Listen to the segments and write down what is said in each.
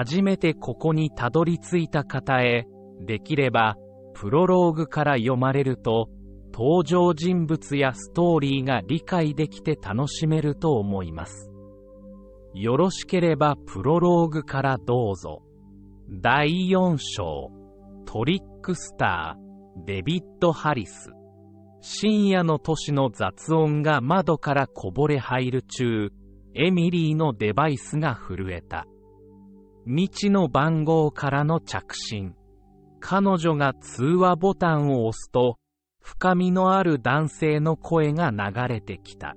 初めてここにたどり着いた方へ、できれば、プロローグから読まれると、登場人物やストーリーが理解できて楽しめると思います。よろしければプロローグからどうぞ。第4章、トリックスター、デビッド・ハリス。深夜の都市の雑音が窓からこぼれ入る中、エミリーのデバイスが震えた。未知の番号からの着信。彼女が通話ボタンを押すと、深みのある男性の声が流れてきた。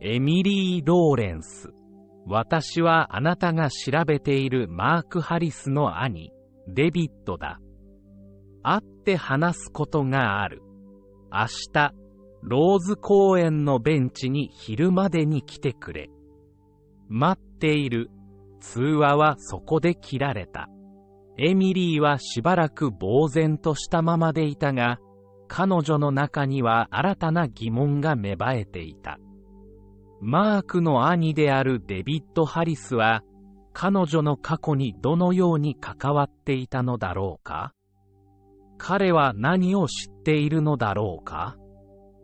エミリー・ローレンス。私はあなたが調べているマーク・ハリスの兄、デビッドだ。会って話すことがある。明日、ローズ公園のベンチに昼までに来てくれ。待っている。通話はそこで切られた。エミリーはしばらく呆然としたままでいたが、彼女の中には新たな疑問が芽生えていた。マークの兄であるデビッド・ハリスは、彼女の過去にどのように関わっていたのだろうか？彼は何を知っているのだろうか？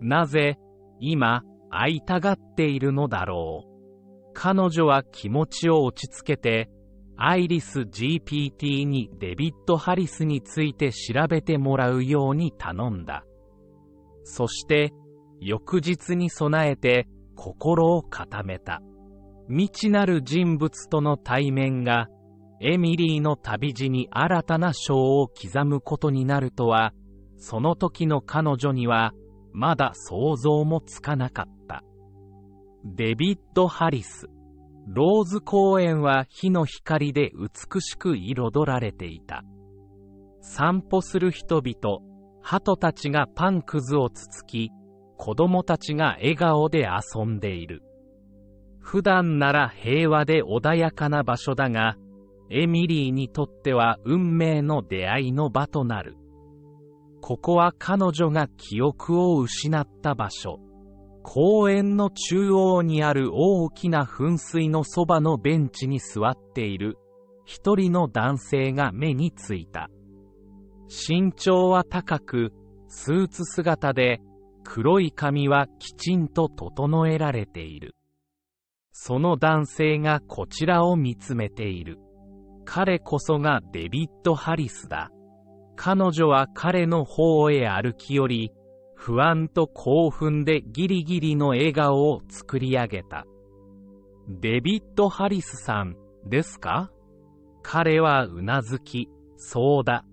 なぜ、今、会いたがっているのだろう？彼女は気持ちを落ち着けて、アイリス GPT にデビッド・ハリスについて調べてもらうように頼んだ。そして、翌日に備えて心を固めた。未知なる人物との対面が、エミリーの旅路に新たな章を刻むことになるとは、その時の彼女には、まだ想像もつかなかった。デビッド・ハリス。ローズ公園は火の光で美しく彩られていた。散歩する人々、鳩たちがパンくずをつつき、子供たちが笑顔で遊んでいる。普段なら平和で穏やかな場所だが、エミリーにとっては運命の出会いの場となる。ここは彼女が記憶を失った場所。公園の中央にある大きな噴水のそばのベンチに座っている一人の男性が目についた。身長は高く、スーツ姿で、黒い髪はきちんと整えられている。その男性がこちらを見つめている。彼こそがデビッド・ハリスだ。彼女は彼の方へ歩き寄り、不安と興奮でギリギリの笑顔を作り上げた。デビッド・ハリスさんですか？彼はうなずき、そうだ。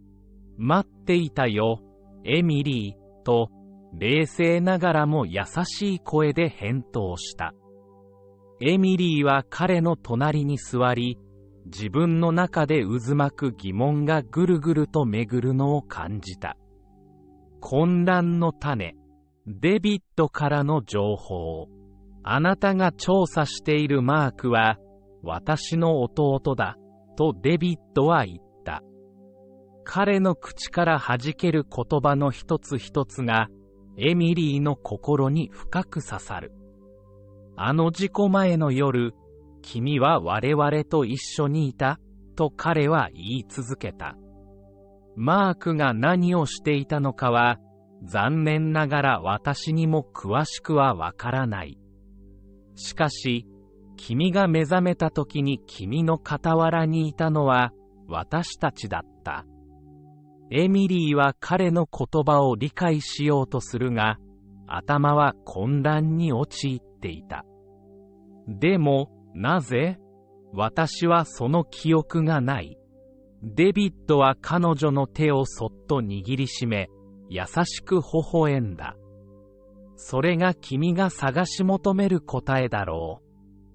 待っていたよ、エミリー、と、冷静ながらも優しい声で返答した。エミリーは彼の隣に座り、自分の中で渦巻く疑問がぐるぐると巡るのを感じた。混乱の種、デビッドからの情報。あなたが調査しているマークは、私の弟だ、とデビッドは言った。彼の口から弾ける言葉の一つ一つが、エミリーの心に深く刺さる。あの事故前の夜、君は我々と一緒にいた、と彼は言い続けた。マークが何をしていたのかは、残念ながら私にも詳しくはわからない。しかし、君が目覚めた時に君の傍らにいたのは私たちだった。エミリーは彼の言葉を理解しようとするが、頭は混乱に陥っていた。でも、なぜ？私はその記憶がない。デビッドは彼女の手をそっと握りしめ、優しく微笑んだ。それが君が探し求める答えだろう。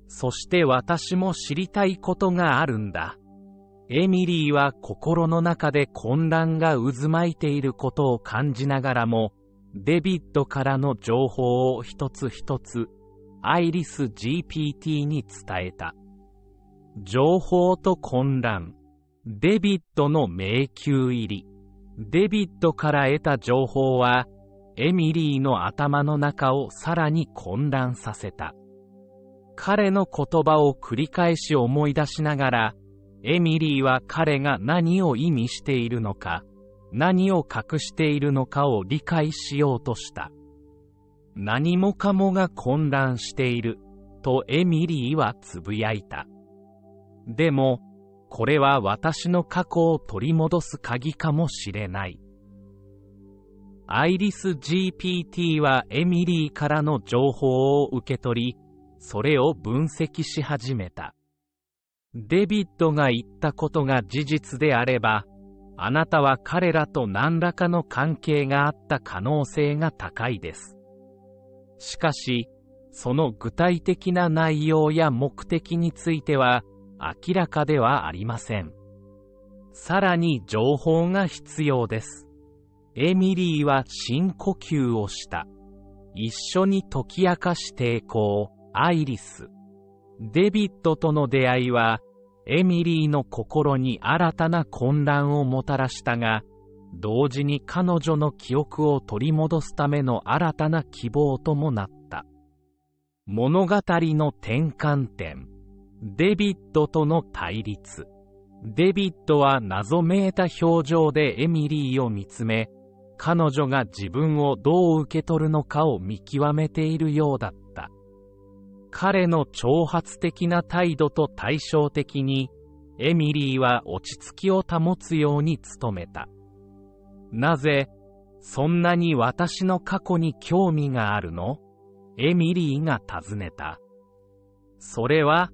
そして私も知りたいことがあるんだ。エミリーは心の中で混乱が渦巻いていることを感じながらも、デビッドからの情報を一つ一つ、アイリス GPT に伝えた。情報と混乱。デビッドの迷宮入り。デビッドから得た情報は、エミリーの頭の中をさらに混乱させた。彼の言葉を繰り返し思い出しながら、エミリーは彼が何を意味しているのか、何を隠しているのかを理解しようとした。何もかもが混乱している、とエミリーはつぶやいた。でも、これは私の過去を取り戻す鍵かもしれない。アイリス GPT はエミリーからの情報を受け取り、それを分析し始めた。デビッドが言ったことが事実であれば、あなたは彼らと何らかの関係があった可能性が高いです。しかし、その具体的な内容や目的については明らかではありません。さらに情報が必要です。エミリーは深呼吸をした。一緒に解き明かし抵抗、アイリス。デビッドとの出会いは、エミリーの心に新たな混乱をもたらしたが、同時に彼女の記憶を取り戻すための新たな希望ともなった。物語の転換点。デビッドとの対立。デビッドは謎めいた表情でエミリーを見つめ、彼女が自分をどう受け取るのかを見極めているようだった。彼の挑発的な態度と対照的に、エミリーは落ち着きを保つように努めた。なぜ、そんなに私の過去に興味があるの？エミリーが尋ねた。それは、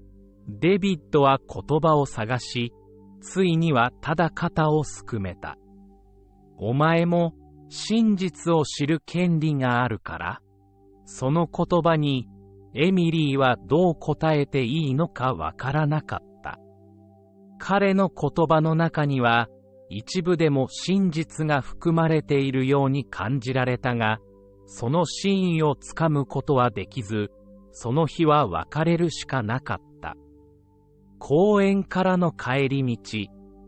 デビッドは言葉を探し、ついにはただ肩をすくめた。お前も真実を知る権利があるから、その言葉にエミリーはどう答えていいのかわからなかった。彼の言葉の中には一部でも真実が含まれているように感じられたが、その真意をつかむことはできず、その日は別れるしかなかった。公園からの帰り道、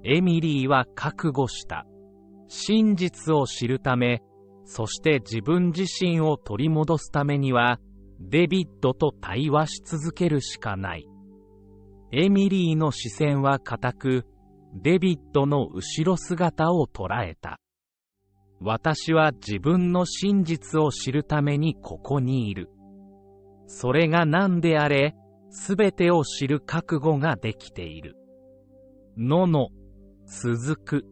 エミリーは覚悟した。真実を知るため、そして自分自身を取り戻すためには、デビッドと対話し続けるしかない。エミリーの視線は固く、デビッドの後ろ姿を捉えた。私は自分の真実を知るためにここにいる。それが何であれ、すべてを知る覚悟ができている。のの、続く。